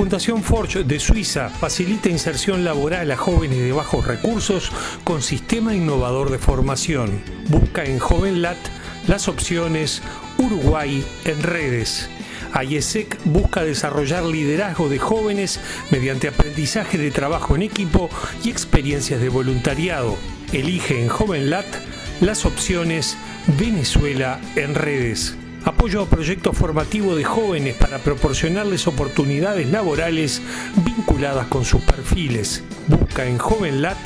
Fundación Forge de Suiza facilita inserción laboral a jóvenes de bajos recursos con sistema innovador de formación. Busca en JovenLat las opciones Uruguay en redes. IESEC busca desarrollar liderazgo de jóvenes mediante aprendizaje de trabajo en equipo y experiencias de voluntariado. Elige en JovenLat las opciones Venezuela en redes. Apoyo a proyectos formativos de jóvenes para proporcionarles oportunidades laborales vinculadas con sus perfiles. Busca en JovenLat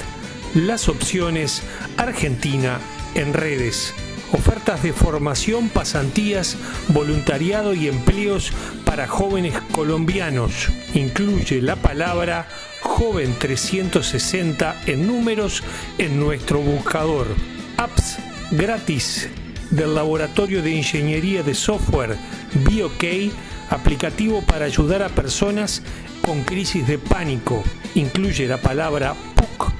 las opciones Argentina en redes ofertas de formación, pasantías, voluntariado y empleos para jóvenes colombianos. Incluye la palabra joven 360 en números en nuestro buscador. Apps gratis del Laboratorio de Ingeniería de Software BioK, aplicativo para ayudar a personas con crisis de pánico. Incluye la palabra PUC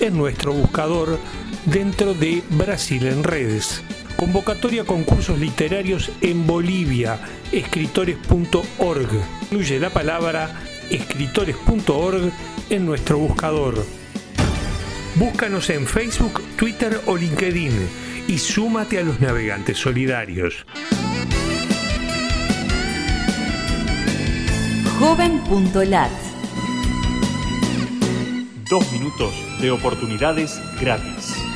en nuestro buscador dentro de Brasil en redes. Convocatoria concursos literarios en Bolivia, escritores.org. Incluye la palabra escritores.org en nuestro buscador. Búscanos en Facebook, Twitter o LinkedIn y súmate a los navegantes solidarios. Joven.lat. Dos minutos de oportunidades gratis.